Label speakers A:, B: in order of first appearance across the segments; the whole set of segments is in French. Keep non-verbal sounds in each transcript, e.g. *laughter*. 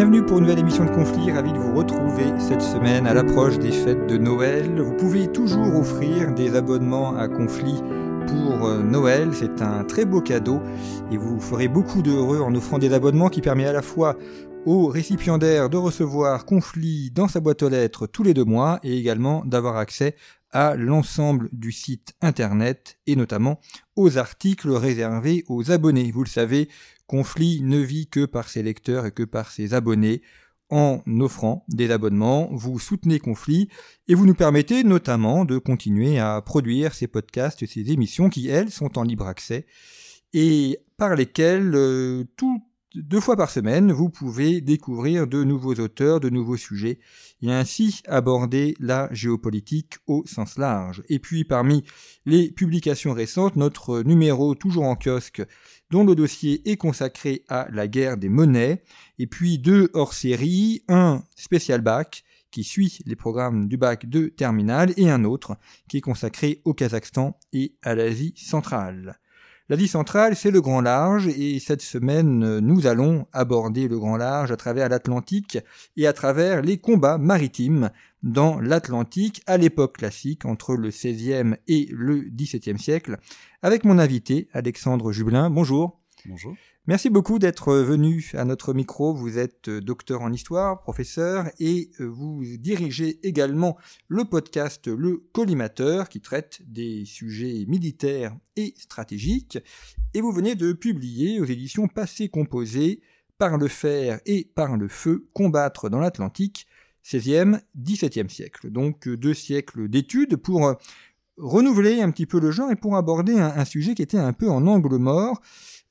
A: Bienvenue pour une nouvelle émission de Conflit, ravi de vous retrouver cette semaine à l'approche des fêtes de Noël. Vous pouvez toujours offrir des abonnements à Conflit pour euh, Noël, c'est un très beau cadeau et vous ferez beaucoup d'heureux en offrant des abonnements qui permettent à la fois au récipiendaire de recevoir Conflit dans sa boîte aux lettres tous les deux mois et également d'avoir accès à l'ensemble du site internet et notamment aux articles réservés aux abonnés. Vous le savez, Conflit ne vit que par ses lecteurs et que par ses abonnés. En offrant des abonnements, vous soutenez Conflit et vous nous permettez notamment de continuer à produire ces podcasts, ces émissions qui, elles, sont en libre accès et par lesquelles euh, tout deux fois par semaine, vous pouvez découvrir de nouveaux auteurs, de nouveaux sujets, et ainsi aborder la géopolitique au sens large. Et puis parmi les publications récentes, notre numéro toujours en kiosque, dont le dossier est consacré à la guerre des monnaies, et puis deux hors série, un spécial bac, qui suit les programmes du bac de terminale, et un autre qui est consacré au Kazakhstan et à l'Asie centrale. La vie centrale, c'est le grand large, et cette semaine, nous allons aborder le grand large à travers l'Atlantique et à travers les combats maritimes dans l'Atlantique à l'époque classique, entre le XVIe et le XVIIe siècle, avec mon invité, Alexandre Jublin. Bonjour. Merci beaucoup d'être venu à notre micro. Vous êtes euh, docteur en histoire, professeur, et euh, vous dirigez également le podcast Le Collimateur qui traite des sujets militaires et stratégiques. Et vous venez de publier aux éditions Passé Composé par le fer et par le feu, combattre dans l'Atlantique, 16e, 17e siècle. Donc euh, deux siècles d'études pour renouveler un petit peu le genre et pour aborder un, sujet qui était un peu en angle mort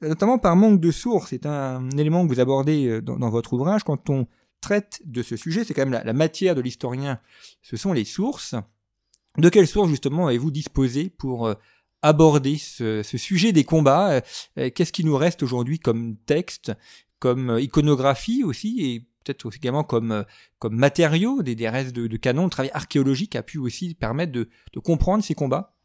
A: notamment par manque de sources. C'est un élément que vous abordez euh, dans, votre ouvrage quand on traite de ce sujet. C'est quand même la, matière de l'historien. Ce sont les sources. De quelles sources justement avez-vous disposé pour euh, aborder ce, sujet des combats? Euh, Qu'est-ce qui nous reste aujourd'hui comme texte, comme iconographie aussi, et peut-être également comme, comme matériaux, des, des restes de, de canon, le travail archéologique a pu aussi permettre de, comprendre ces combats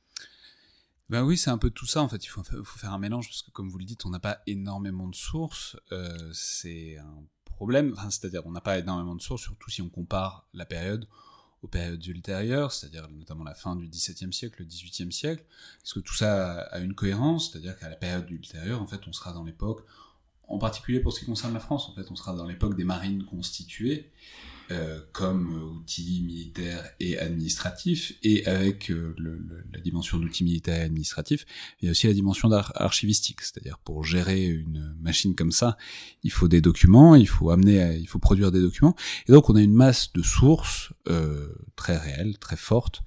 B: ben oui, c'est un peu tout ça en fait. Il faut, faire un mélange parce que comme vous le dites, on n'a pas énormément de sources. Euh, c'est un problème. Enfin, c'est-à-dire, on n'a pas énormément de sources, surtout si on compare la période aux périodes ultérieures, c'est-à-dire notamment la fin du XVIIe siècle, le XVIIIe siècle. Est-ce que tout ça a une cohérence? C'est-à-dire qu'à la période ultérieure, en fait, on sera dans l'époque, en particulier pour ce qui concerne la France, en fait, on sera dans l'époque des marines constituées. Euh, comme outil militaire et administratif, et avec euh, le, la dimension d'outil militaire et administratif, il y a aussi la dimension archivistique, c'est-à-dire pour gérer une machine comme ça, il faut des documents, il faut amener, il faut produire des documents, et donc on a une masse de sources euh, très réelles, très fortes,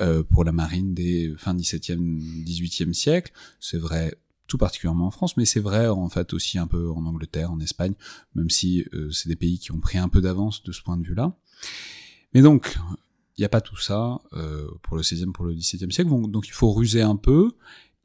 B: euh, pour la marine des fin 17e, 18e siècle. C'est vrai tout particulièrement en France, mais c'est vrai en fait aussi un peu en Angleterre, en Espagne, même si euh, c'est des pays qui ont pris un peu d'avance de ce point de vue-là. Mais donc, il n'y a pas tout ça euh, pour le 16e, pour le 17e siècle, donc, il faut ruser un peu,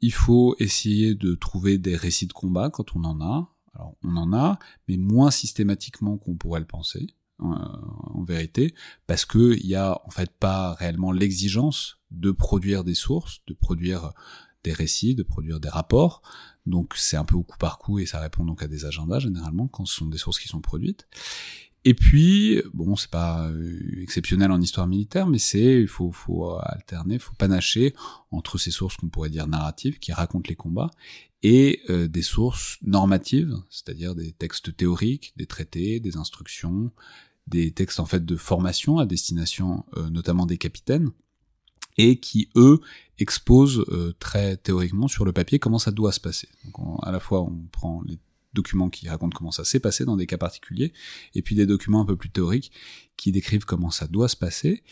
B: il faut essayer de trouver des récits de combat quand on en a. Alors on en a, mais moins systématiquement qu'on pourrait le penser. En vérité, parce que il y a en fait pas réellement l'exigence de produire des sources, de produire des récits, de produire des rapports. Donc c'est un peu au coup par coup et ça répond donc à des agendas généralement quand ce sont des sources qui sont produites. Et puis, bon, c'est pas euh, exceptionnel en histoire militaire, mais c'est, il faut, faut alterner, faut panacher entre ces sources qu'on pourrait dire narratives, qui racontent les combats, et euh, des sources normatives, c'est-à-dire des textes théoriques, des traités, des instructions, des textes en fait de formation à destination euh, notamment des capitaines, et qui eux exposent euh, très théoriquement sur le papier comment ça doit se passer. Donc à la fois on prend les documents qui racontent comment ça s'est passé dans des cas particuliers, et puis des documents un peu plus théoriques qui décrivent comment ça doit se passer.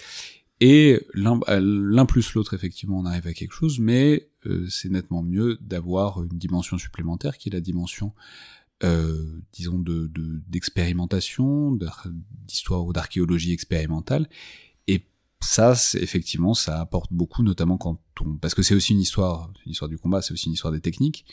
B: Et l'un plus l'autre, effectivement, on arrive à quelque chose, mais euh, c'est nettement mieux d'avoir une dimension supplémentaire qui est la dimension, euh, disons, de d'expérimentation, d'histoire ou d'archéologie expérimentale. Ça, effectivement, ça apporte beaucoup, notamment quand on, parce que c'est aussi une histoire, une histoire du combat, c'est aussi une histoire des techniques.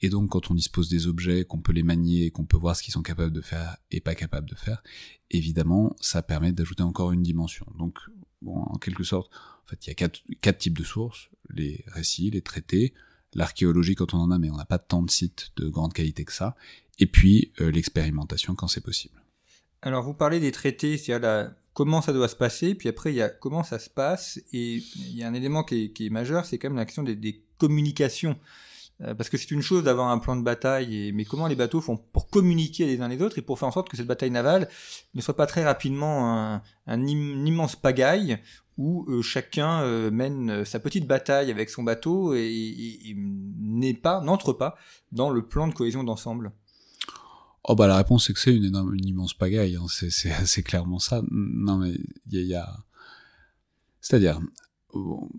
B: Et donc, quand on dispose des objets, qu'on peut les manier, qu'on peut voir ce qu'ils sont capables de faire et pas capables de faire, évidemment, ça permet d'ajouter encore une dimension. Donc, bon, en quelque sorte, en fait, il y a quatre, quatre types de sources les récits, les traités, l'archéologie quand on en a, mais on n'a pas tant de sites de grande qualité que ça, et puis euh, l'expérimentation quand c'est possible.
A: Alors, vous parlez des traités, c'est-à-dire comment ça doit se passer, puis après, il y a comment ça se passe, et il y a un élément qui est, majeur, c'est quand même la question des communications. Euh, parce que c'est une chose d'avoir un plan de bataille, et, mais comment les bateaux font pour communiquer les uns les autres et pour faire en sorte que cette bataille navale ne soit pas très rapidement un, immense pagaille où euh, chacun euh, mène sa petite bataille avec son bateau et, n'est pas, n'entre pas dans le plan de cohésion d'ensemble.
B: Oh bah la réponse c'est que c'est une énorme, une immense pagaille, hein. c'est *laughs* clairement ça. Non mais il y a... C'est-à-dire,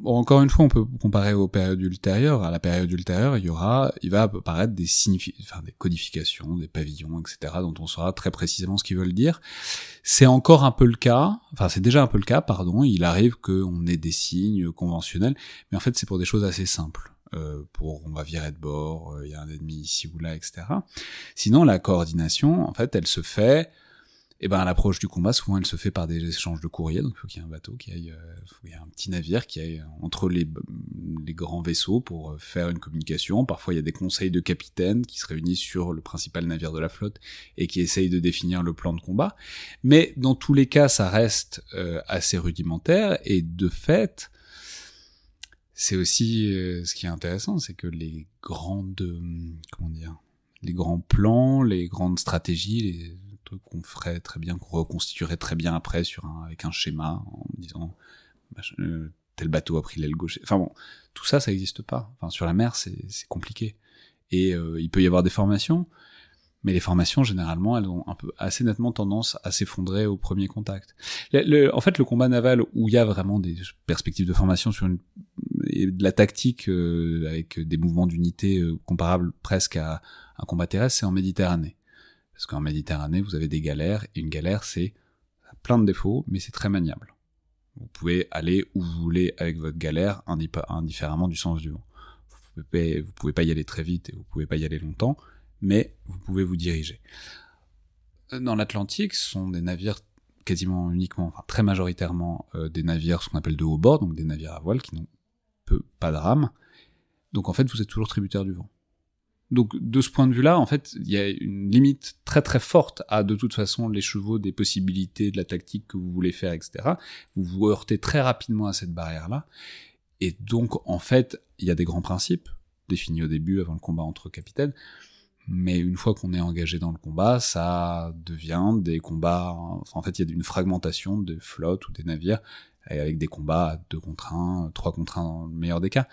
B: encore une fois, on peut comparer aux périodes ultérieures. À la période ultérieure, il y aura, il va apparaître des enfin, des codifications, des pavillons, etc., dont on saura très précisément ce qu'ils veulent dire. C'est encore un peu le cas, enfin, c'est déjà un peu le cas, pardon. Il arrive qu'on ait des signes conventionnels, mais en fait, c'est pour des choses assez simples. Euh, pour on va virer de bord, euh, il y a un ennemi ici ou là, etc. Sinon, la coordination, en fait, elle se fait et ben à l'approche du combat, souvent elle se fait par des échanges de courrier, donc il faut qu'il y ait un bateau qui aille, euh, faut qu'il y ait un petit navire qui aille entre les, les grands vaisseaux pour euh, faire une communication. Parfois il y a des conseils de capitaines qui se réunissent sur le principal navire de la flotte et qui essayent de définir le plan de combat. Mais dans tous les cas, ça reste euh, assez rudimentaire et de fait, c'est aussi ce qui est intéressant, c'est que les grandes, comment dire, les grands plans, les grandes stratégies, les truc qu'on ferait très bien, qu'on reconstituerait très bien après sur un, avec un schéma en disant euh, tel bateau a pris l'aile gauche. Enfin bon, tout ça, ça n'existe pas. Enfin, sur la mer, c'est compliqué. Et euh, il peut y avoir des formations, mais les formations, généralement, elles ont un peu assez nettement tendance à s'effondrer au premier contact. en fait, le combat naval où il y a vraiment des perspectives de formation sur une, et de la tactique euh, avec des mouvements d'unité comparables presque à un combat terrestre, c'est en Méditerranée. Parce qu'en Méditerranée, vous avez des galères, et une galère, c'est plein de défauts, mais c'est très maniable. Vous pouvez aller où vous voulez avec votre galère, indifféremment du sens du vent. Vous pouvez, pouvez pas y aller très vite et vous pouvez pas y aller longtemps, mais vous pouvez vous diriger. Dans l'Atlantique, ce sont des navires quasiment uniquement, enfin très majoritairement euh, des navires ce qu'on appelle de haut bord, donc des navires à voile qui n'ont pas de rame. Donc en fait, vous êtes toujours tributaire du vent. Donc de ce point de vue-là, en fait, il y a une limite très très forte à de toute façon les chevaux des possibilités de la tactique que vous voulez faire, etc. Vous vous heurtez très rapidement à cette barrière-là. Et donc, en fait, il y a des grands principes définis au début avant le combat entre capitaines. Mais une fois qu'on est engagé dans le combat, ça devient des combats. En fait, il y a une fragmentation de flottes ou des navires avec des combats à 2 contre 1, 3 contre 1 dans le meilleur des cas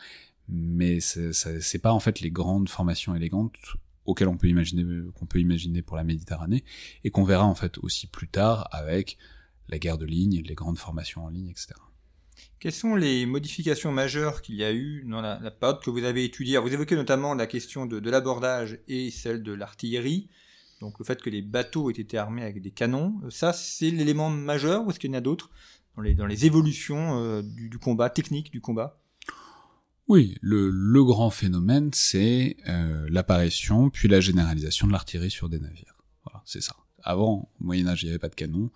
B: mais c'est pas en fait les grandes formations élégantes auxquelles on peut imaginer qu'on peut imaginer pour la Méditerranée et qu'on verra en fait aussi plus tard avec la guerre de ligne, les grandes formations en ligne, etc.
A: Quelles sont les modifications majeures qu'il y a eu dans la, période que vous avez étudiée? Vous évoquez notamment la question de, l'abordage et celle de l'artillerie, donc le fait que les bateaux aient été armés avec des canons. Ça, c'est l'élément majeur ou est-ce qu'il y en a d'autres? Dans les, évolutions euh, du combat, technique du combat
B: oui, le, grand phénomène, c'est euh, l'apparition puis la généralisation de l'artillerie sur des navires. Voilà, c'est ça. Avant, au Moyen Âge, il n'y avait pas de canon.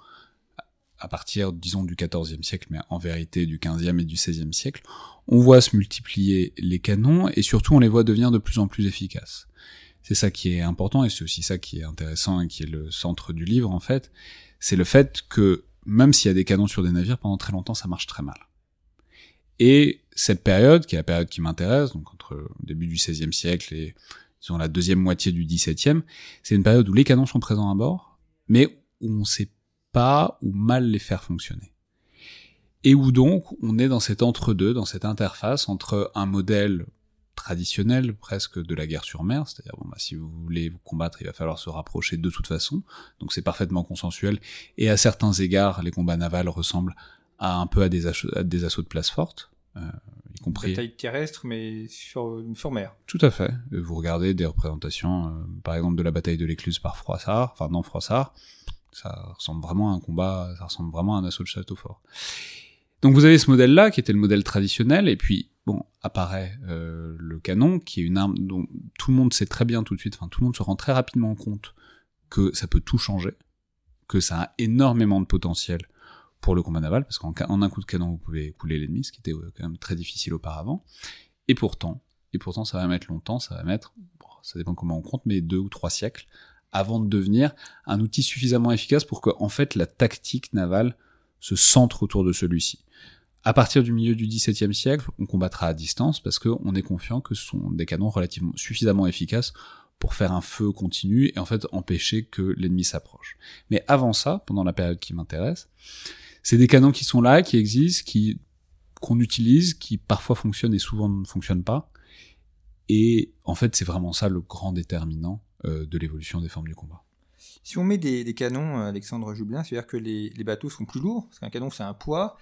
B: À partir, disons, du XIVe siècle, mais en vérité du XVe et du XVIe siècle, on voit se multiplier les canons et surtout on les voit devenir de plus en plus efficaces. C'est ça qui est important et c'est aussi ça qui est intéressant et qui est le centre du livre en fait. C'est le fait que même s'il y a des canons sur des navires, pendant très longtemps, ça marche très mal. Et cette période, qui est la période qui m'intéresse, donc entre le début du XVIe siècle et disons la deuxième moitié du XVIIe, c'est une période où les canons sont présents à bord, mais où on ne sait pas ou mal les faire fonctionner. Et où donc on est dans cet entre-deux, dans cette interface entre un modèle traditionnel presque de la guerre sur mer, c'est-à-dire bon bah si vous voulez vous combattre, il va falloir se rapprocher de toute façon, donc c'est parfaitement consensuel, et à certains égards les combats navals ressemblent à un peu à des, assauts, des assauts de place forte, y compris.
A: Bataille terrestre, mais sur, sur mer.
B: Tout à fait. Vous regardez des représentations, par exemple de la bataille de l'Écluse par Froissart, enfin non Froissart, ça ressemble vraiment à un combat, ça ressemble vraiment à un assaut de château fort. Donc vous avez ce modèle-là, qui était le modèle traditionnel, et puis bon, apparaît euh, le canon, qui est une arme dont tout le monde sait très bien tout de suite, enfin tout le monde se rend très rapidement compte que ça peut tout changer, que ça a énormément de potentiel pour le combat naval, parce qu'en un coup de canon vous pouvez couler l'ennemi, ce qui était quand même très difficile auparavant. Et pourtant, et pourtant ça va mettre longtemps, ça va mettre, ça dépend comment on compte, mais deux ou trois siècles avant de devenir un outil suffisamment efficace pour que en fait la tactique navale se centre autour de celui-ci. À partir du milieu du XVIIe siècle, on combattra à distance parce qu'on est confiant que ce sont des canons relativement suffisamment efficaces pour faire un feu continu et en fait empêcher que l'ennemi s'approche. Mais avant ça, pendant la période qui m'intéresse, c'est des canons qui sont là, qui existent, qui qu'on utilise, qui parfois fonctionnent et souvent ne fonctionnent pas. Et en fait, c'est vraiment ça le grand déterminant euh, de l'évolution des formes du combat.
A: Si on met des, canons, euh, Alexandre Jublin, c'est-à-dire que les, bateaux sont plus lourds, parce qu'un canon c'est un poids,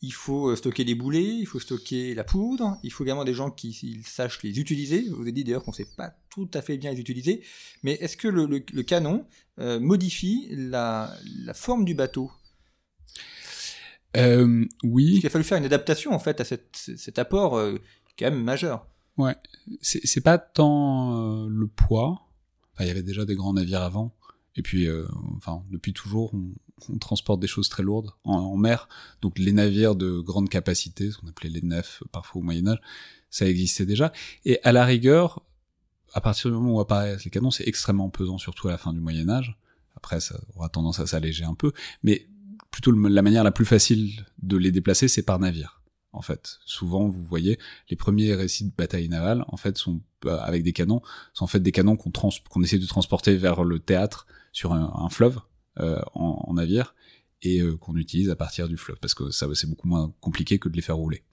A: il faut euh, stocker les boulets, il faut stocker la poudre, il faut également des gens qui sachent les utiliser. Je vous ai dit d'ailleurs qu'on ne sait pas tout à fait bien les utiliser, mais est-ce que le, canon modifie la, forme du bateau?
B: Oui.
A: Il a fallu faire une adaptation en fait à cet apport quand même majeur.
B: Ouais, c'est pas tant le poids, il y avait déjà des grands navires avant. Et puis, euh, enfin, depuis toujours, on, transporte des choses très lourdes en, mer. Donc, les navires de grande capacité, ce qu'on appelait les nefs parfois au Moyen Âge, ça existait déjà. Et à la rigueur, à partir du moment où apparaissent les canons, c'est extrêmement pesant, surtout à la fin du Moyen Âge. Après, ça aura tendance à s'alléger un peu. Mais plutôt la manière la plus facile de les déplacer, c'est par navire en fait. Souvent, vous voyez, les premiers récits de bataille navale, en fait, sont euh, avec des canons, sont en fait des canons qu'on qu'on essaie de transporter vers le théâtre sur un, fleuve euh, en, navire et euh, qu'on utilise à partir du fleuve parce que ça c'est beaucoup moins compliqué que de les faire rouler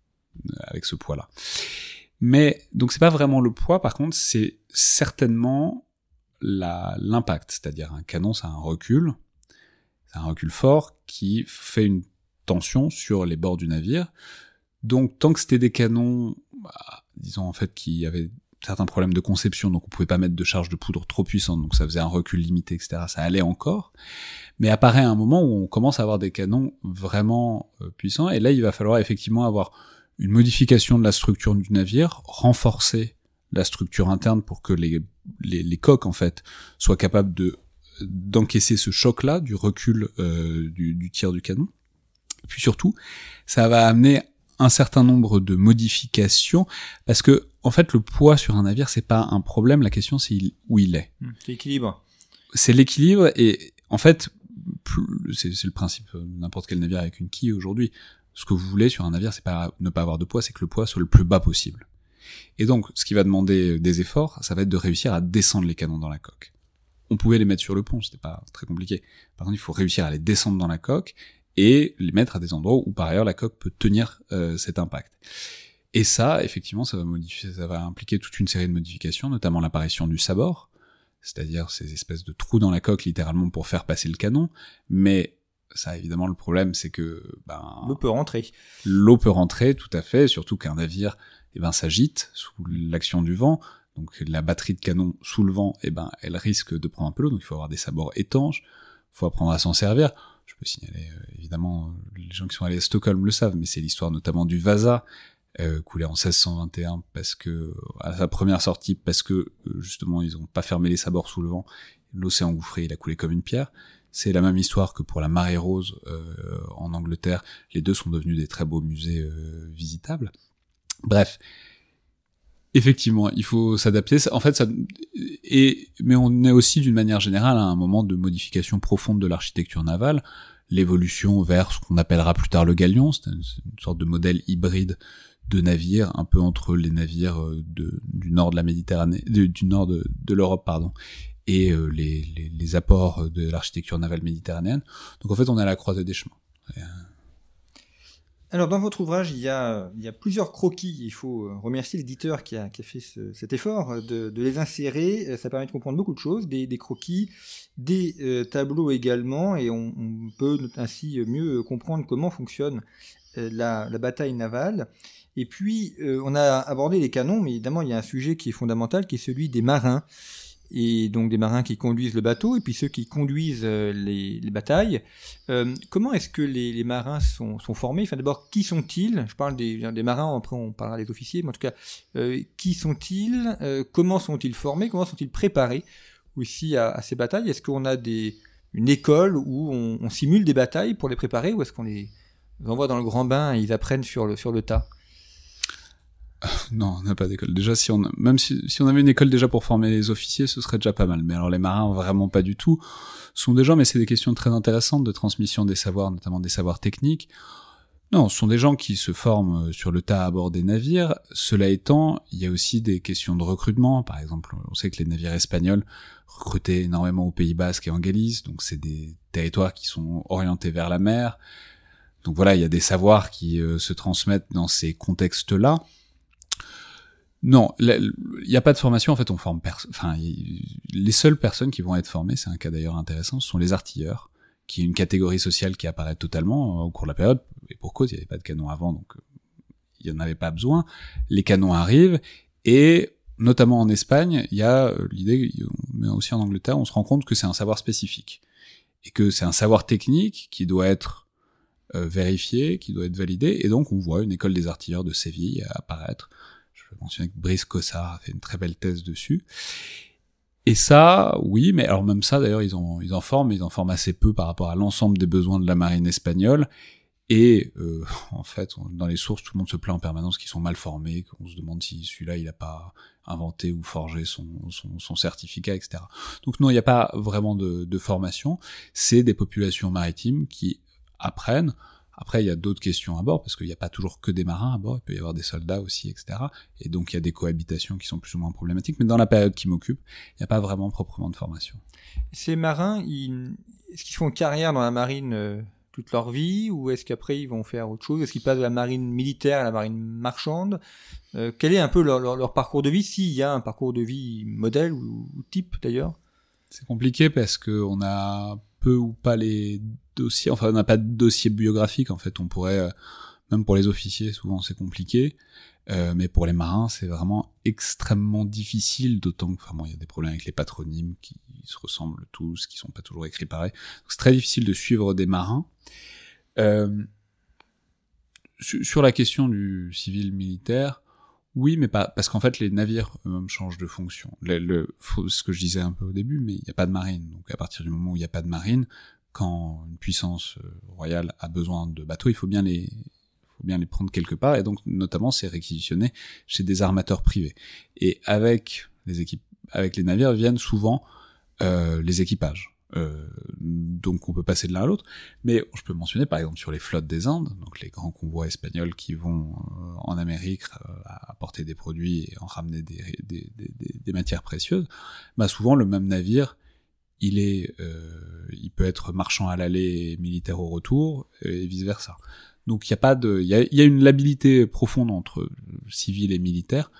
B: avec ce poids-là. Mais donc c'est pas vraiment le poids, par contre, c'est certainement l'impact, c'est-à-dire un canon, c'est un recul, c'est un recul fort qui fait une tension sur les bords du navire donc tant que c'était des canons, bah, disons en fait qui avaient certains problèmes de conception, donc on pouvait pas mettre de charge de poudre trop puissante, donc ça faisait un recul limité, etc. Ça allait encore. Mais apparaît un moment où on commence à avoir des canons vraiment euh, puissants, et là il va falloir effectivement avoir une modification de la structure du navire, renforcer la structure interne pour que les, les, coques en fait soient capables de d'encaisser ce choc-là du recul euh, du, tir du canon. Puis surtout, ça va amener un certain nombre de modifications parce que en fait le poids sur un navire c'est pas un problème la question c'est où il est.
A: Hmm, c'est l'équilibre.
B: C'est l'équilibre et en fait c'est le principe de n'importe quel navire avec une quille aujourd'hui. Ce que vous voulez sur un navire c'est pas ne pas avoir de poids c'est que le poids soit le plus bas possible. Et donc ce qui va demander des efforts ça va être de réussir à descendre les canons dans la coque. On pouvait les mettre sur le pont, c'était pas très compliqué. Par contre, il faut réussir à les descendre dans la coque et les mettre à des endroits où par ailleurs la coque peut tenir euh, cet impact. Et ça, effectivement, ça va modifier, ça va impliquer toute une série de modifications, notamment l'apparition du sabord, c'est-à-dire ces espèces de trous dans la coque littéralement pour faire passer le canon, mais ça évidemment le problème c'est que ben,
A: l'eau peut rentrer.
B: L'eau peut rentrer tout à fait, surtout qu'un navire eh ben s'agite sous l'action du vent, donc la batterie de canon sous le vent, eh ben elle risque de prendre un peu l'eau, donc il faut avoir des sabords étanches, faut apprendre à s'en servir. Je peux signaler, euh, évidemment, les gens qui sont allés à Stockholm le savent, mais c'est l'histoire notamment du Vasa, euh, coulé en 1621 parce que à sa première sortie parce que euh, justement ils ont pas fermé les sabords sous le vent, l'eau s'est engouffrée, il a coulé comme une pierre. C'est la même histoire que pour la marée rose euh, en Angleterre. Les deux sont devenus des très beaux musées euh, visitables. Bref, effectivement, il faut s'adapter. En fait, et, mais on est aussi d'une manière générale à un moment de modification profonde de l'architecture navale, l'évolution vers ce qu'on appellera plus tard le galion, c'est une, sorte de modèle hybride de navires, un peu entre les navires euh, du nord de la Méditerranée, du nord de, l'Europe, pardon, et euh, les, apports de l'architecture navale méditerranéenne. Donc en fait, on est à la croisée des chemins. Euh,
A: alors dans votre ouvrage, il y a, plusieurs croquis. Il faut euh, remercier l'éditeur qui a, fait cet effort de, de, les insérer. Euh, ça permet de comprendre beaucoup de choses, des, croquis, des euh, tableaux également, et on, peut ainsi mieux comprendre comment fonctionne la, bataille navale. Et puis, on a abordé les canons, mais évidemment, il y a un sujet qui est fondamental, qui est celui des marins et donc des marins qui conduisent le bateau, et puis ceux qui conduisent euh, les, batailles. Euh, comment est-ce que les, marins sont, formés? Enfin, d'abord, qui sont-ils? Je parle des, marins, après on parlera des officiers, mais en tout cas, euh, qui sont-ils? Comment sont-ils formés? Comment sont-ils préparés aussi à, ces batailles? Est-ce qu'on a une école où on, simule des batailles pour les préparer, ou est-ce qu'on les envoie dans le grand bain et ils apprennent sur le tas?
B: Non, on n'a pas d'école. Déjà, si on, même si, si, on avait une école déjà pour former les officiers, ce serait déjà pas mal. Mais alors les marins, vraiment pas du tout. Ce sont des gens, mais c'est des questions très intéressantes de transmission des savoirs, notamment des savoirs techniques. Non, ce sont des gens qui se forment sur le tas à bord des navires. Cela étant, il y a aussi des questions de recrutement. Par exemple, on sait que les navires espagnols recrutaient énormément au Pays Basque et en Galice, donc c'est des territoires qui sont orientés vers la mer. Donc voilà, il y a des savoirs qui euh, se transmettent dans ces contextes-là. Non, il n'y a pas de formation. En fait, on forme Enfin, les seules personnes qui vont être formées, c'est un cas d'ailleurs intéressant, ce sont les artilleurs, qui est une catégorie sociale qui apparaît totalement euh, au cours de la période. Et pour cause, il n'y avait pas de canon avant, donc euh, il n'y en avait pas besoin. Les canons arrivent et notamment en Espagne, il y a euh, l'idée, mais aussi en Angleterre, on se rend compte que c'est un savoir spécifique et que c'est un savoir technique qui doit être vérifié, qui doit être validé, et donc on voit une école des artilleurs de Séville apparaître mentionner que Brice Cossard a fait une très belle thèse dessus. Et ça, oui, mais alors même ça, d'ailleurs, ils en, forment, ils en forment assez peu par rapport à l'ensemble des besoins de la marine espagnole. Et euh, *laughs* en fait, dans les sources, tout le monde se plaint en permanence qu'ils sont mal formés, qu'on se demande si celui-là, il n'a pas inventé ou forgé son, certificat, etc. Donc non, il n'y a pas vraiment de formation. C'est des populations maritimes qui apprennent après, il y a d'autres questions à bord, parce qu'il n'y a pas toujours que des marins à bord, il peut y avoir des soldats aussi, etc. Et donc, il y a des cohabitations qui sont plus ou moins problématiques. Mais dans la période qui m'occupe, il n'y a pas vraiment proprement de formation.
A: Ces marins, est-ce qu'ils font carrière dans la marine euh, toute leur vie, ou est-ce qu'après, ils vont faire autre chose? Est-ce qu'ils passent de la marine militaire à la marine marchande? Euh, Quel est un peu leur, parcours de vie, s'il y a un parcours de vie modèle ou, ou type d'ailleurs?
B: C'est compliqué parce qu'on a peu ou pas les dossiers, enfin on n'a pas de dossier biographique en fait, on pourrait, euh, même pour les officiers souvent c'est compliqué, euh, mais pour les marins c'est vraiment extrêmement difficile, d'autant que vraiment il y a des problèmes avec les patronymes qui se ressemblent tous, qui sont pas toujours écrits pareil, c'est très difficile de suivre des marins. Euh, sur la question du civil militaire, oui, mais pas parce qu'en fait les navires eux-mêmes changent de fonction. Le, ce que je disais un peu au début, mais il n'y a pas de marine. Donc à partir du moment où il n'y a pas de marine, quand une puissance euh, royale a besoin de bateaux, il faut bien les prendre quelque part et donc notamment c'est réquisitionné chez des armateurs privés. Et avec les navires viennent souvent euh, les équipages. Euh, donc on peut passer de l'un à l'autre. Mais je peux mentionner par exemple sur les flottes des Indes, donc les grands convois espagnols qui vont en Amérique apporter des produits et en ramener des, des matières précieuses, bah souvent le même navire, il est, il peut être marchand à l'aller et militaire au retour et vice versa. Donc il y a pas de, il y a, y a une labilité profonde entre civil et militaire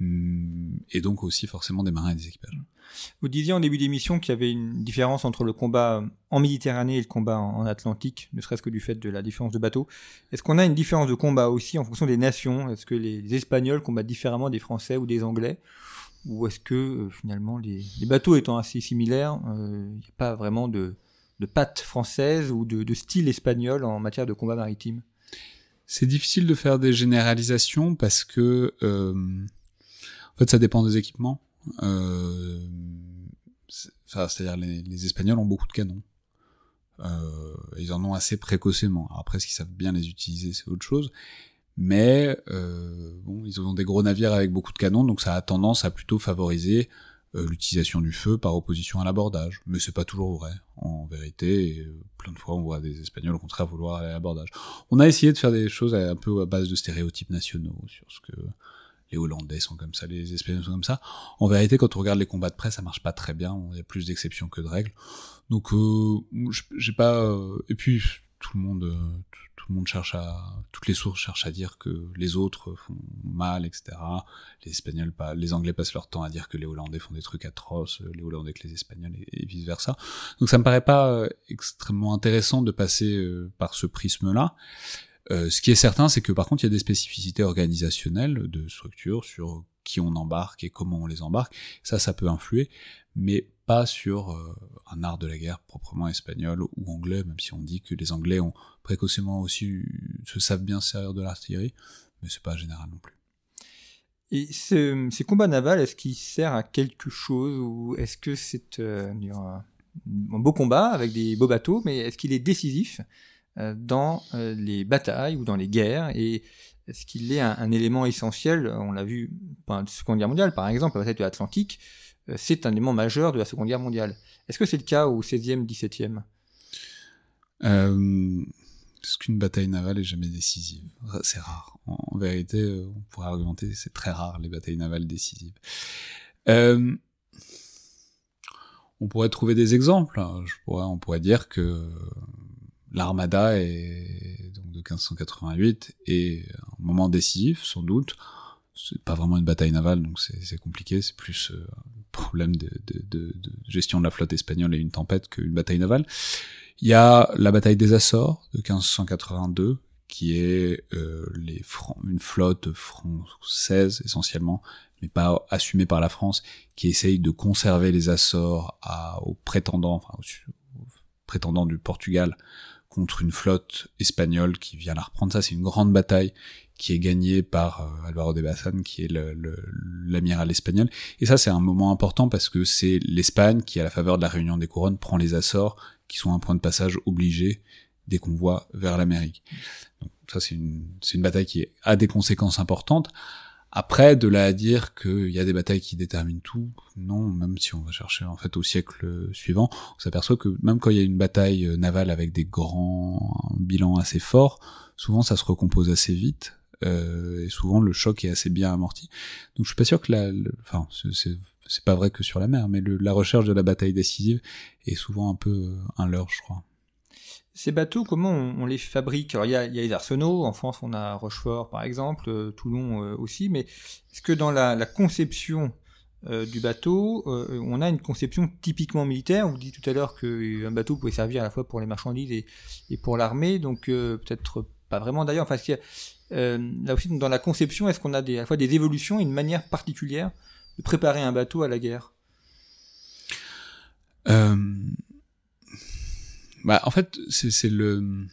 B: hum, et donc aussi forcément des marins et des équipages.
A: Vous disiez en début d'émission qu'il y avait une différence entre le combat en Méditerranée et le combat en Atlantique, ne serait-ce que du fait de la différence de bateaux. Est-ce qu'on a une différence de combat aussi en fonction des nations? Est-ce que les Espagnols combattent différemment des Français ou des Anglais? Ou est-ce que euh, finalement les, bateaux étant assez similaires, euh, il n'y a pas vraiment de, de patte française ou de, style espagnol en matière de combat maritime?
B: C'est difficile de faire des généralisations parce que euh, en fait ça dépend des équipements. Euh, c'est-à-dire les, les, Espagnols ont beaucoup de canons. Euh, ils en ont assez précocement. après, ce qu'ils savent bien les utiliser, c'est autre chose. Mais euh, bon, ils ont des gros navires avec beaucoup de canons, donc ça a tendance à plutôt favoriser euh, l'utilisation du feu par opposition à l'abordage. Mais c'est pas toujours vrai. En vérité, euh, plein de fois, on voit des Espagnols au contraire vouloir aller à l'abordage. On a essayé de faire des choses un peu à base de stéréotypes nationaux sur ce que les Hollandais sont comme ça, les Espagnols sont comme ça. En vérité, quand on regarde les combats de presse, ça marche pas très bien. Il y a plus d'exceptions que de règles. Donc, euh, j'ai pas. Euh, et puis, tout le monde, euh, tout, le monde cherche à, toutes les sources cherchent à dire que les autres font mal, etc. Les Espagnols, pas, les Anglais passent leur temps à dire que les Hollandais font des trucs atroces, les Hollandais que les Espagnols et, vice versa. Donc, ça me paraît pas extrêmement intéressant de passer par ce prisme-là. Euh, ce qui est certain, c'est que par contre, il y a des spécificités organisationnelles de structure sur qui on embarque et comment on les embarque. Ça, ça peut influer, mais pas sur euh, un art de la guerre proprement espagnol ou anglais, même si on dit que les Anglais ont précocement aussi se savent bien servir de l'artillerie, mais c'est pas général non plus.
A: Et ce, ces combats navals, est-ce qu'ils servent à quelque chose ou est-ce que c'est euh, un beau combat avec des beaux bateaux, mais est-ce qu'il est décisif euh, dans les batailles ou dans les guerres et est-ce qu'il est un, élément essentiel? On l'a vu pendant la Seconde Guerre mondiale, par exemple, la bataille de l'Atlantique, c'est un élément majeur de la Seconde Guerre mondiale. Est-ce que c'est le cas au 16e, 17e
B: Est-ce qu'une bataille navale est jamais décisive? C'est rare. En, vérité, on pourrait argumenter c'est très rare les batailles navales décisives. Euh, on pourrait trouver des exemples. On pourrait dire que l'armada est de 1588 est un moment décisif, sans doute. C'est pas vraiment une bataille navale, donc c'est compliqué. C'est plus euh, problème de, gestion de la flotte espagnole et une tempête qu'une bataille navale. Il y a la bataille des Açores de 1582, qui est euh, les une flotte française essentiellement, mais pas assumée par la France, qui essaye de conserver les Açores à, aux prétendants, enfin, aux, prétendants du Portugal contre une flotte espagnole qui vient la reprendre. Ça, c'est une grande bataille qui est gagnée par euh, Alvaro de Bazan, qui est l'amiral espagnol. Et ça, c'est un moment important parce que c'est l'Espagne qui, à la faveur de la réunion des couronnes, prend les Açores, qui sont un point de passage obligé des convois vers l'Amérique. Donc ça, c'est une, une bataille qui a des conséquences importantes. Après, de là à dire qu'il y a des batailles qui déterminent tout, non, même si on va chercher en fait au siècle suivant, on s'aperçoit que même quand il y a une bataille navale avec des grands bilans assez forts, souvent ça se recompose assez vite, euh, et souvent le choc est assez bien amorti. Donc je suis pas sûr que la, enfin c'est pas vrai que sur la mer, mais la recherche de la bataille décisive est souvent un peu un leurre, je crois.
A: Ces bateaux, comment on, les fabrique? Alors il y a, les arsenaux, en France on a Rochefort par exemple, euh, Toulon euh, aussi, mais est-ce que dans la, conception euh, du bateau, on a une conception typiquement militaire? On dit tout à l'heure qu'un bateau pouvait servir à la fois pour les marchandises et, pour l'armée, donc peut-être pas vraiment. D'ailleurs. Enfin, là aussi dans la conception, est-ce qu'on a des, à la fois des évolutions et une manière particulière de préparer un bateau à la guerre?
B: Bah, en fait, c'est le.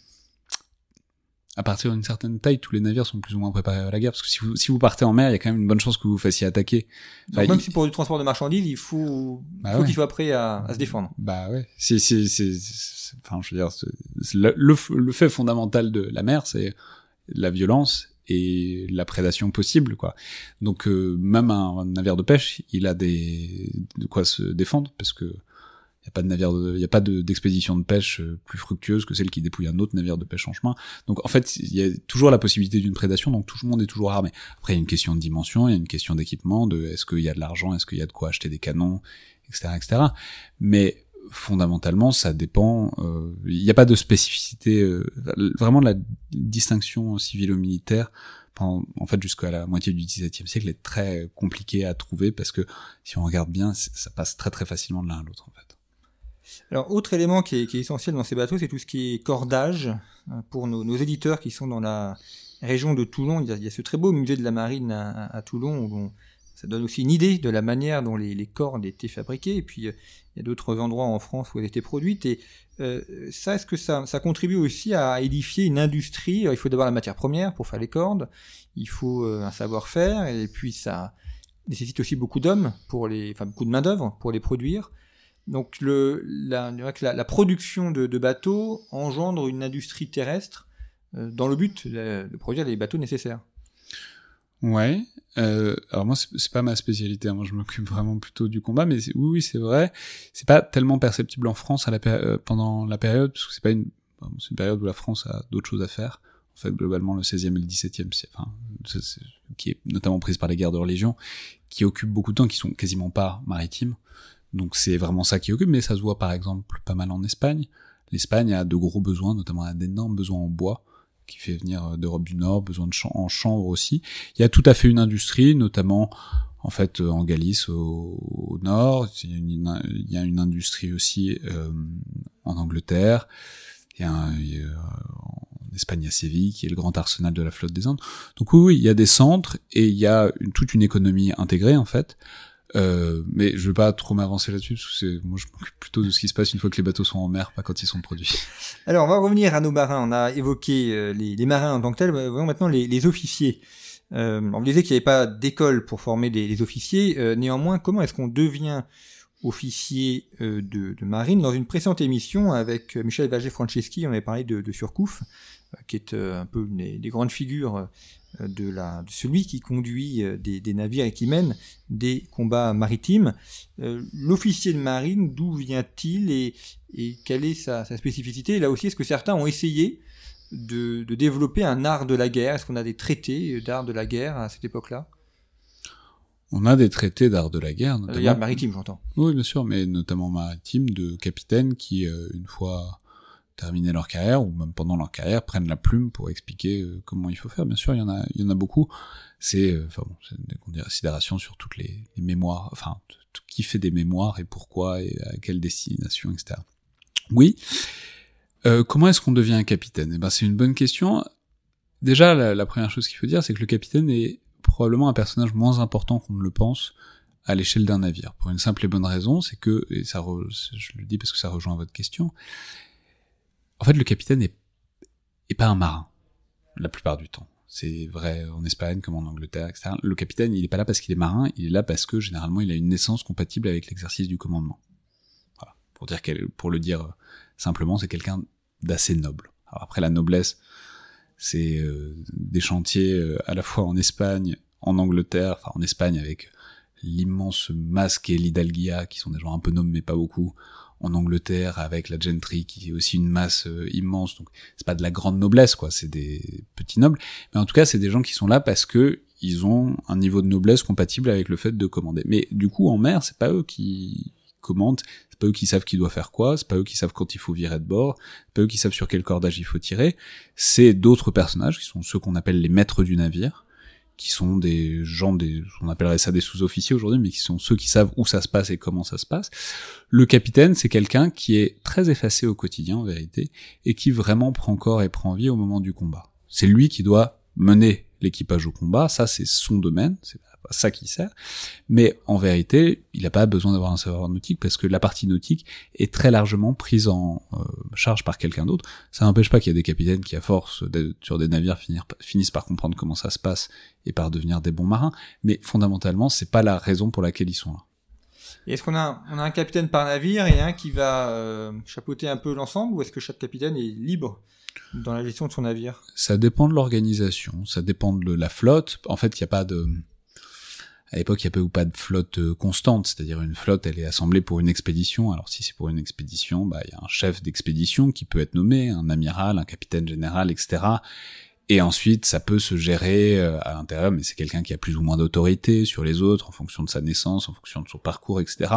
B: À partir d'une certaine taille, tous les navires sont plus ou moins préparés à la guerre, parce que si vous, si vous partez en mer, il y a quand même une bonne chance que vous vous fassiez attaquer.
A: Donc même si pour du transport de marchandises, il faut, bah faut qu'il soit prêt à, à, se défendre.
B: Bah ouais. C'est, c'est, c'est, enfin, je veux dire, le, le, fait fondamental de la mer, c'est la violence et la prédation possible, quoi. Donc euh, même un, un, navire de pêche, il a des de quoi se défendre, parce que il n'y a pas de navire, il y a pas d'expédition de, pêche euh, plus fructueuse que celle qui dépouille un autre navire de pêche en chemin. Donc en fait, il y a toujours la possibilité d'une prédation, donc tout le monde est toujours armé. Après, il y a une question de dimension, il y a une question d'équipement, de est-ce qu'il y a de l'argent, est-ce qu'il y a de quoi acheter des canons, etc., etc. Mais fondamentalement, ça dépend. Euh, il n'y a pas de spécificité, euh, vraiment la distinction civilo-militaire. En fait, jusqu'à la moitié du XVIIe siècle est très compliquée à trouver parce que si on regarde bien, ça passe très très facilement de l'un à l'autre en fait.
A: Alors, autre élément qui est, essentiel dans ces bateaux, c'est tout ce qui est cordage. Euh, pour nos, éditeurs qui sont dans la région de Toulon, il y a, ce très beau musée de la marine à, Toulon, où ça donne aussi une idée de la manière dont les, cordes étaient fabriquées. Et puis, euh, il y a d'autres endroits en France où elles étaient produites. Et euh, ça, est-ce que ça, contribue aussi à édifier une industrie? Il faut d'abord la matière première pour faire les cordes, il faut un savoir-faire, et puis ça nécessite aussi beaucoup d'hommes pour les, enfin beaucoup de main d'œuvre pour les produire. Donc la, production de, bateaux engendre une industrie terrestre euh, dans le but de, produire les bateaux nécessaires.
B: Ouais. Euh, alors moi c'est pas ma spécialité. Hein. Moi je m'occupe vraiment plutôt du combat, mais oui c'est vrai. C'est pas tellement perceptible en France euh, pendant la période parce que c'est pas une période où la France a d'autres choses à faire. En fait globalement le 16e et le 17e, c'est enfin qui est notamment prise par les guerres de religion, qui occupent beaucoup de temps, qui sont quasiment pas maritimes. Donc c'est vraiment ça qui occupe, mais ça se voit par exemple pas mal en Espagne. L'Espagne a de gros besoins, notamment a d'énormes besoins en bois, qui fait venir euh, d'Europe du Nord, besoin de en chanvre aussi. Il y a tout à fait une industrie, notamment en fait euh, en Galice au, nord. Il y, a une, il y, a industrie aussi euh, en Angleterre. Il y a Espagne à Séville, qui est le grand arsenal de la flotte des Indes. Donc oui, il y a des centres et il y a toute une économie intégrée en fait. Euh, mais je veux pas trop m'avancer là-dessus parce que c'est moi je m'occupe plutôt de ce qui se passe une fois que les bateaux sont en mer, pas quand ils sont produits. *laughs*
A: Alors on va revenir à nos marins. On a évoqué euh, les, marins en tant que tels. Voyons maintenant les, officiers. Euh, on disait qu'il n'y avait pas d'école pour former les, officiers. Euh, néanmoins, comment est-ce qu'on devient officier de, de, marine Dans une précédente émission avec Michel Vagé-Franceschi, on avait parlé de, de Surcouf, qui est un peu une des grandes figures de, la, de celui qui conduit euh, des, des, navires et qui mène des combats maritimes. Euh, l'officier de marine, d'où vient-il et, et, quelle est sa, sa spécificité? Là aussi, est-ce que certains ont essayé de, de développer un art de la guerre? Est-ce qu'on a des traités d'art de la guerre à cette époque-là?
B: On a des traités d'art de la guerre,
A: notamment. maritime, j'entends.
B: Oui, bien sûr, mais notamment maritime, de capitaines qui, euh, une fois terminer leur carrière ou même pendant leur carrière prennent la plume pour expliquer euh, comment il faut faire. Bien sûr, il y en a, il y en a beaucoup. C'est, euh, enfin bon, des considérations sur toutes les, mémoires, enfin tout, qui fait des mémoires et pourquoi et à quelle destination, etc. Oui. Euh, comment est-ce qu'on devient un capitaine? Eh ben, c'est une bonne question. Déjà, la, première chose qu'il faut dire, c'est que le capitaine est probablement un personnage moins important qu'on ne le pense à l'échelle d'un navire. Pour une simple et bonne raison, c'est que, et ça, je le dis parce que ça rejoint votre question, en fait, le capitaine est, pas un marin, la plupart du temps. C'est vrai en Espagne comme en Angleterre, etc. Le capitaine, il est pas là parce qu'il est marin, il est là parce que généralement il a une naissance compatible avec l'exercice du commandement. Voilà. Pour le dire simplement, c'est quelqu'un d'assez noble. Alors après la noblesse, c'est euh, des chantiers euh, à la fois en Espagne, en Angleterre, enfin en Espagne avec l'immense masque et l'hidalguia qui sont des gens un peu nobles mais pas beaucoup en Angleterre avec la gentry qui est aussi une masse euh, immense. Donc c'est pas de la grande noblesse quoi. C'est des petits nobles. Mais en tout cas c'est des gens qui sont là parce que ils ont un niveau de noblesse compatible avec le fait de commander. Mais du coup en mer c'est pas eux qui commandent. C'est pas eux qui savent qui doit faire quoi. C'est pas eux qui savent quand il faut virer de bord. C'est pas eux qui savent sur quel cordage il faut tirer. C'est d'autres personnages qui sont ceux qu'on appelle les maîtres du navire qui sont des gens, des, on appellerait ça des sous-officiers aujourd'hui, mais qui sont ceux qui savent où ça se passe et comment ça se passe. Le capitaine, c'est quelqu'un qui est très effacé au quotidien, en vérité, et qui vraiment prend corps et prend vie au moment du combat. C'est lui qui doit mener l'équipage au combat, ça c'est son domaine, c'est ça qui sert. Mais en vérité, il n'a pas besoin d'avoir un savoir nautique parce que la partie nautique est très largement prise en euh, charge par quelqu'un d'autre. Ça n'empêche pas qu'il y a des capitaines qui, à force d'être sur des navires, finissent par comprendre comment ça se passe et par devenir des bons marins. Mais fondamentalement, c'est pas la raison pour laquelle ils sont là.
A: Est-ce qu'on a, un capitaine par navire et un qui va euh, chapeauter un peu l'ensemble ou est-ce que chaque capitaine est libre dans la gestion de son navire?
B: Ça dépend de l'organisation, ça dépend de la flotte. En fait, il n'y a pas de à l'époque, il n'y a pas ou pas de flotte euh, constante, c'est-à-dire une flotte, elle est assemblée pour une expédition. Alors si c'est pour une expédition, bah il y a un chef d'expédition qui peut être nommé, un amiral, un capitaine général, etc. Et ensuite, ça peut se gérer euh, à l'intérieur, mais c'est quelqu'un qui a plus ou moins d'autorité sur les autres en fonction de sa naissance, en fonction de son parcours, etc.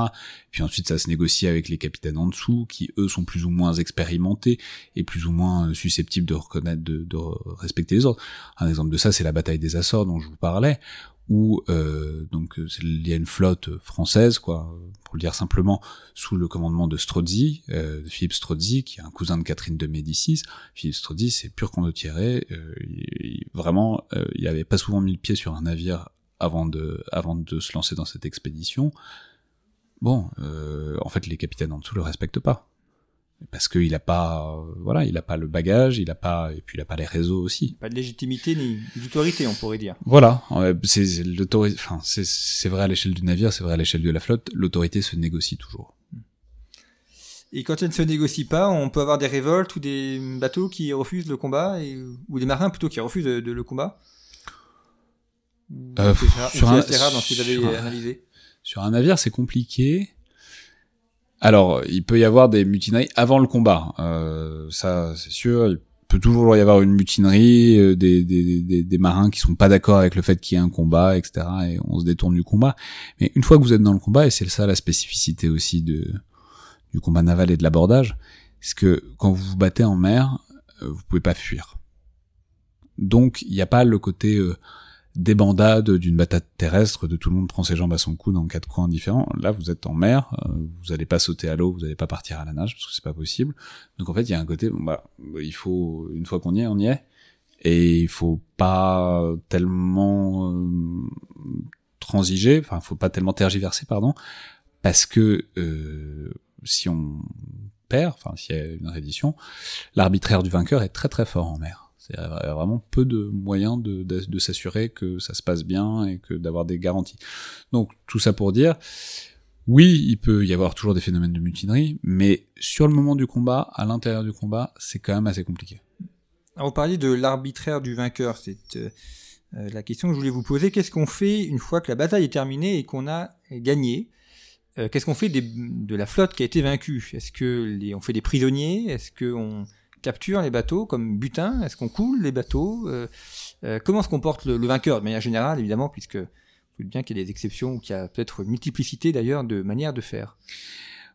B: Puis ensuite, ça se négocie avec les capitaines en dessous, qui eux sont plus ou moins expérimentés et plus ou moins euh, susceptibles de reconnaître, de, de respecter les ordres. Un exemple de ça, c'est la bataille des Açores dont je vous parlais, où euh, donc il y a une flotte française, quoi, pour le dire simplement, sous le commandement de Strozzi, euh, Philippe Strozzi, qui est un cousin de Catherine de Médicis. Philippe Strozzi, c'est pur condottiere. Euh, vraiment, euh, il avait pas souvent mis le pied sur un navire avant de, avant de se lancer dans cette expédition. Bon, euh, en fait, les capitaines en dessous le respectent pas parce qu'il a pas voilà il a pas le bagage il a pas et puis il a pas les réseaux aussi.
A: Pas de légitimité ni d'autorité on pourrait dire.
B: Voilà. C'est l'autorité enfin c'est vrai à l'échelle du navire c'est vrai à l'échelle de la flotte. L'autorité se négocie toujours.
A: Et quand elle ne se négocie pas on peut avoir des révoltes ou des bateaux qui refusent le combat et, ou des marins plutôt qui refusent de, le combat.
B: Euh, sur un, dans ce que vous avez analysé. sur un navire c'est compliqué alors, il peut y avoir des mutineries avant le combat, euh, ça c'est sûr. Il peut toujours y avoir une mutinerie, euh, des, des, des, marins qui sont pas d'accord avec le fait qu'il y ait un combat, etc. Et on se détourne du combat. Mais une fois que vous êtes dans le combat, et c'est ça la spécificité aussi de, du combat naval et de l'abordage, c'est que quand vous vous battez en mer, euh, vous pouvez pas fuir. Donc il n'y a pas le côté débandade d'une bataille terrestre, de tout le monde prend ses jambes à son cou dans quatre coins différents. Là, vous êtes en mer, euh, vous n'allez pas sauter à l'eau, vous n'allez pas partir à la nage parce que c'est pas possible. Donc en fait, il y a un côté, bon, bah, il faut une fois qu'on y est, on y est, et il faut pas tellement euh, transiger, enfin, faut pas tellement tergiverser, pardon, parce que euh, si on perd, enfin, s'il y a une reddition, l'arbitraire du vainqueur est très très fort en mer. C'est vraiment peu de moyens de, de, s'assurer que ça se passe bien et que d'avoir des garanties. Donc tout ça pour dire, oui, il peut y avoir toujours des phénomènes de mutinerie, mais sur le moment du combat, à l'intérieur du combat, c'est quand même assez compliqué.
A: Alors, vous parliez de l'arbitraire du vainqueur, c'est euh, euh, la question que je voulais vous poser. Qu'est-ce qu'on fait une fois que la bataille est terminée et qu'on a gagné? Euh, Qu'est-ce qu'on fait de la flotte qui a été vaincue? Est-ce que on fait des prisonniers? Est-ce qu'on capture les bateaux comme butin? Est-ce qu'on coule les bateaux? Euh, euh, Comment se comporte le, vainqueur de manière générale, évidemment, puisque vous bien qu'il y a des exceptions ou qu'il y a peut-être une multiplicité d'ailleurs de manières de faire.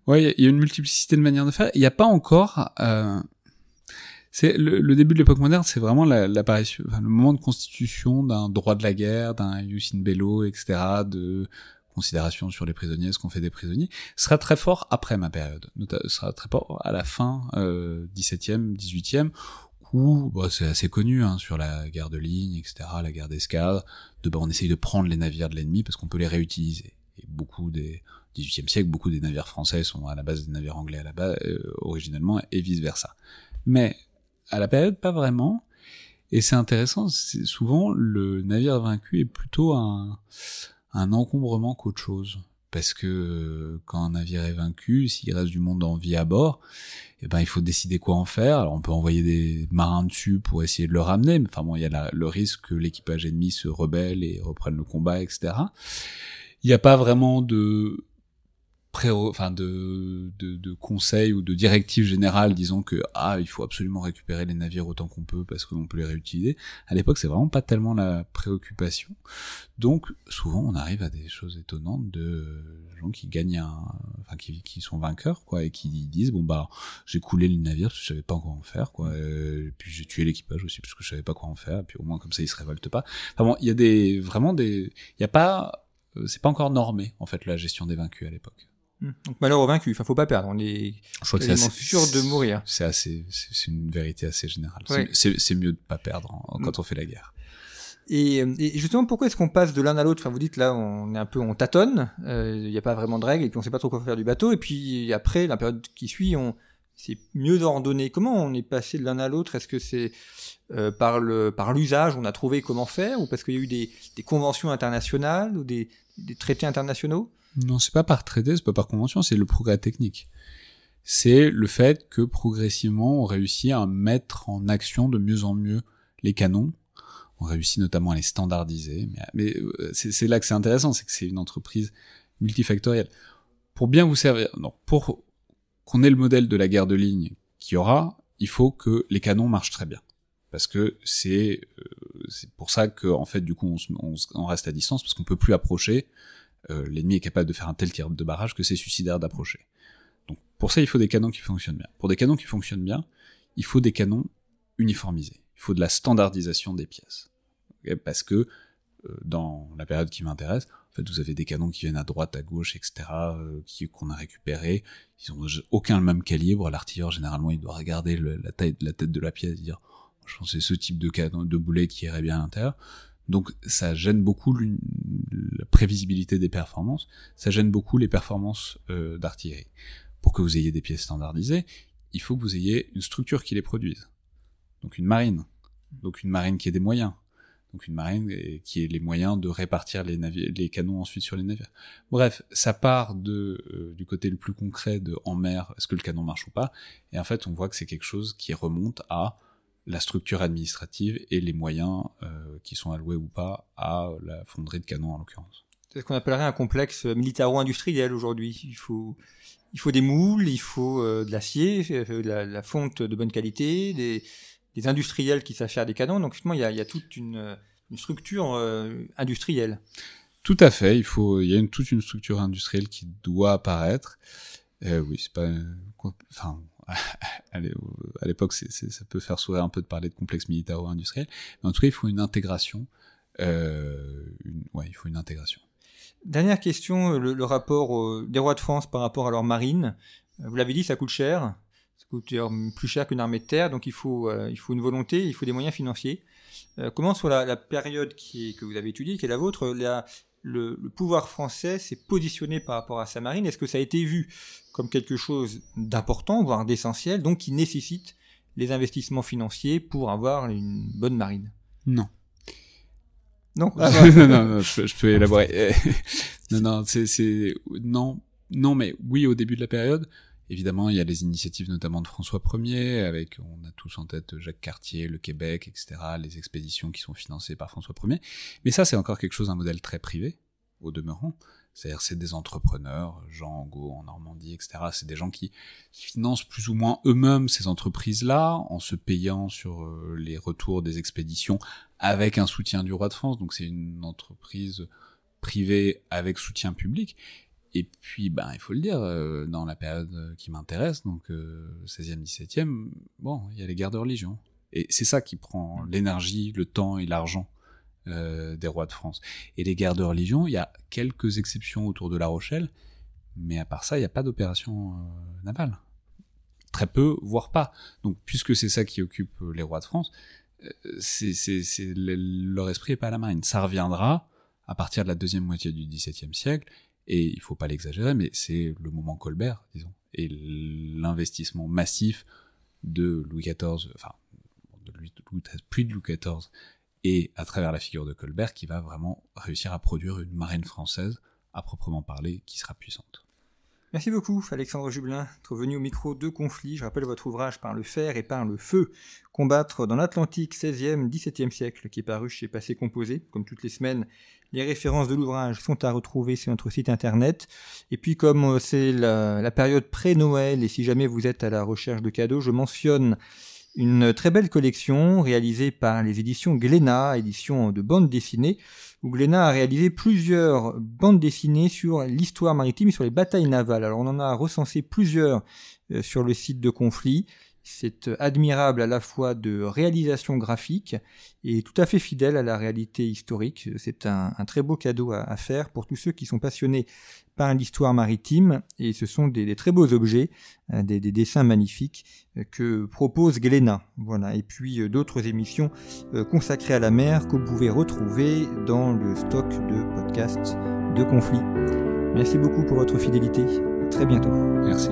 B: Oui, il y a une multiplicité de manières de faire. Il n'y a pas encore. Euh, c'est le, début de l'époque moderne, c'est vraiment l'apparition, le moment de constitution d'un droit de la guerre, d'un jus in bello, etc., considération sur les prisonniers, ce qu'on fait des prisonniers, sera très fort après ma période, sera très fort à la fin euh, 17e, 18e, où bah, c'est assez connu hein, sur la guerre de ligne, etc., la guerre d'escadre, de bah, on essaye de prendre les navires de l'ennemi parce qu'on peut les réutiliser. Et beaucoup des 18e siècle, beaucoup des navires français sont à la base des navires anglais à la base euh, originellement et vice versa. Mais à la période, pas vraiment. Et c'est intéressant, souvent le navire vaincu est plutôt un un encombrement qu'autre chose. Parce que euh, quand un navire est vaincu, s'il reste du monde en vie à bord, eh ben il faut décider quoi en faire. Alors on peut envoyer des marins dessus pour essayer de le ramener, mais enfin bon, il y a le risque que l'équipage ennemi se rebelle et reprenne le combat, etc. Il n'y a pas vraiment de enfin de, de, de, conseils ou de directives générales disant que ah il faut absolument récupérer les navires autant qu'on peut parce qu'on peut les réutiliser. À l'époque c'est vraiment pas tellement la préoccupation. Donc souvent on arrive à des choses étonnantes de gens qui gagnent un, enfin qui, qui sont vainqueurs quoi et qui disent bon bah j'ai coulé le navire parce que je savais pas quoi en faire quoi. Et puis j'ai tué l'équipage aussi parce que je savais pas quoi en faire. Et puis au moins comme ça ils se révoltent pas. Enfin bon il y a des vraiment des il y a pas euh, c'est pas encore normé en fait la gestion des vaincus à l'époque.
A: Hmm. Donc malheur au vaincu, enfin faut pas perdre, on est,
B: je crois que c'est
A: sûr de mourir.
B: C'est assez, c'est une vérité assez générale. C'est mieux de pas perdre quand hmm. on fait la guerre.
A: Et, et justement, pourquoi est-ce qu'on passe de l'un à l'autre? Enfin, vous dites là, on est un peu, on tâtonne. Euh, il n'y a pas vraiment de règles et puis on sait pas trop quoi faire du bateau. Et puis après, la période qui suit, on c'est mieux ordonné. Comment on est passé de l'un à l'autre? Est-ce que c'est euh, par le par l'usage, on a trouvé comment faire, ou parce qu'il y a eu des, des conventions internationales ou des, des traités internationaux?
B: Non, c'est pas par traité, c'est pas par convention, c'est le progrès technique. C'est le fait que progressivement on réussit à mettre en action de mieux en mieux les canons. On réussit notamment à les standardiser. Mais, euh, c'est là que c'est intéressant, c'est que c'est une entreprise multifactorielle. Pour bien vous servir, non, pour qu'on ait le modèle de la guerre de ligne qui aura, il faut que les canons marchent très bien. Parce que c'est euh, c'est pour ça qu'en en fait du coup on, on, reste à distance parce qu'on peut plus approcher euh, l'ennemi est capable de faire un tel tir de barrage que c'est suicidaire d'approcher. Donc pour ça, il faut des canons qui fonctionnent bien. Pour des canons qui fonctionnent bien, il faut des canons uniformisés. Il faut de la standardisation des pièces. Parce que euh, dans la période qui m'intéresse, en fait, vous avez des canons qui viennent à droite, à gauche, etc., euh, qu'on a récupérés. Ils ont aucun le même calibre. L'artilleur, généralement, il doit regarder la, taille, la tête de la pièce et dire, je pense que c'est ce type de canon, de boulet qui irait bien à l'intérieur. Donc ça gêne beaucoup la prévisibilité des performances, ça gêne beaucoup les performances euh, d'artillerie. Pour que vous ayez des pièces standardisées, il faut que vous ayez une structure qui les produise. Donc une marine. Donc une marine qui ait des moyens. Donc une marine qui ait les moyens de répartir les, les canons ensuite sur les navires. Bref, ça part de, euh, du côté le plus concret de en mer, est-ce que le canon marche ou pas, et en fait on voit que c'est quelque chose qui remonte à la structure administrative et les moyens euh, qui sont alloués ou pas à la fonderie de canons en l'occurrence.
A: C'est ce qu'on appellerait un complexe militaro-industriel aujourd'hui. Il faut, il faut des moules, il faut euh, de l'acier, euh, de la, fonte de bonne qualité, des, des, industriels qui savent faire des canons. Donc justement, il y a, il y a toute une, une structure industrielle.
B: Tout à fait. Il faut, il y a une, toute une structure industrielle qui doit apparaître. oui, c'est pas, enfin, *laughs* à l'époque, ça peut faire sourire un peu de parler de complexe militaro-industriel, mais en tout cas, il faut une intégration ouais, il faut une intégration.
A: Dernière question, le, rapport des rois de France par rapport à leur marine. Vous l'avez dit, ça coûte cher. Ça coûte plus cher qu'une armée de terre, donc il faut, une volonté, il faut des moyens financiers. comment sur la, période que vous avez étudiée, qui est la vôtre, la, le, pouvoir français s'est positionné par rapport à sa marine Est-ce que ça a été vu comme quelque chose d'important, voire d'essentiel, donc qui nécessite les investissements financiers pour avoir une bonne marine?
B: Non. *laughs*
A: Non,
B: non, non, je, peux élaborer. *laughs* non, non, c'est, non, non, mais oui, au début de la période, Évidemment, il y a les initiatives notamment de François Ier, avec, on a tous en tête Jacques Cartier, le Québec, etc., les expéditions qui sont financées par François Ier. Mais ça, c'est encore quelque chose, un modèle très privé, au demeurant. C'est-à-dire, c'est des entrepreneurs, Jean Angot en Normandie, etc. C'est des gens qui, financent plus ou moins eux-mêmes ces entreprises-là, en se payant sur euh, les retours des expéditions avec un soutien du roi de France. Donc, c'est une entreprise privée avec soutien public. Et puis, ben, il faut le dire, euh, dans la période qui m'intéresse, donc euh, 16e, 17e, bon, il y a les guerres de religion. Et c'est ça qui prend l'énergie, le temps et l'argent euh, des rois de France. Et les guerres de religion, il y a quelques exceptions autour de La Rochelle, mais à part ça, il n'y a pas d'opération euh, navale. Très peu, voire pas. Donc, puisque c'est ça qui occupe les rois de France, euh, leur esprit est pas à la marine. Ça reviendra à partir de la deuxième moitié du XVIIe siècle, et il faut pas l'exagérer, mais c'est le moment Colbert, disons, et l'investissement massif de Louis XIV, enfin, de Louis, puis de Louis XIV, et à travers la figure de Colbert, qui va vraiment réussir à produire une marine française, à proprement parler, qui sera puissante.
A: Merci beaucoup, Alexandre Jublin, d'être venu au micro de conflit. Je rappelle votre ouvrage Par le fer et par le feu, combattre dans l'Atlantique 16e, 17e siècle, qui est paru chez Passé Composé. Comme toutes les semaines, les références de l'ouvrage sont à retrouver sur notre site internet. Et puis, comme euh, c'est la période pré-Noël, et si jamais vous êtes à la recherche de cadeaux, je mentionne une très belle collection réalisée par les éditions Glénat, édition de bande dessinée, où Glénat a réalisé plusieurs bandes dessinées sur l'histoire maritime et sur les batailles navales. Alors on en a recensé plusieurs euh, sur le site de conflit. C'est admirable à la fois de réalisation graphique et tout à fait fidèle à la réalité historique. C'est un, très beau cadeau à, faire pour tous ceux qui sont passionnés par l'histoire maritime et ce sont des, très beaux objets, euh, des, dessins magnifiques euh, que propose Glénat. Voilà. Et puis euh, d'autres émissions consacrées à la mer que vous pouvez retrouver dans le stock de podcasts de conflit. Merci beaucoup pour votre fidélité. Très bientôt.
B: Merci.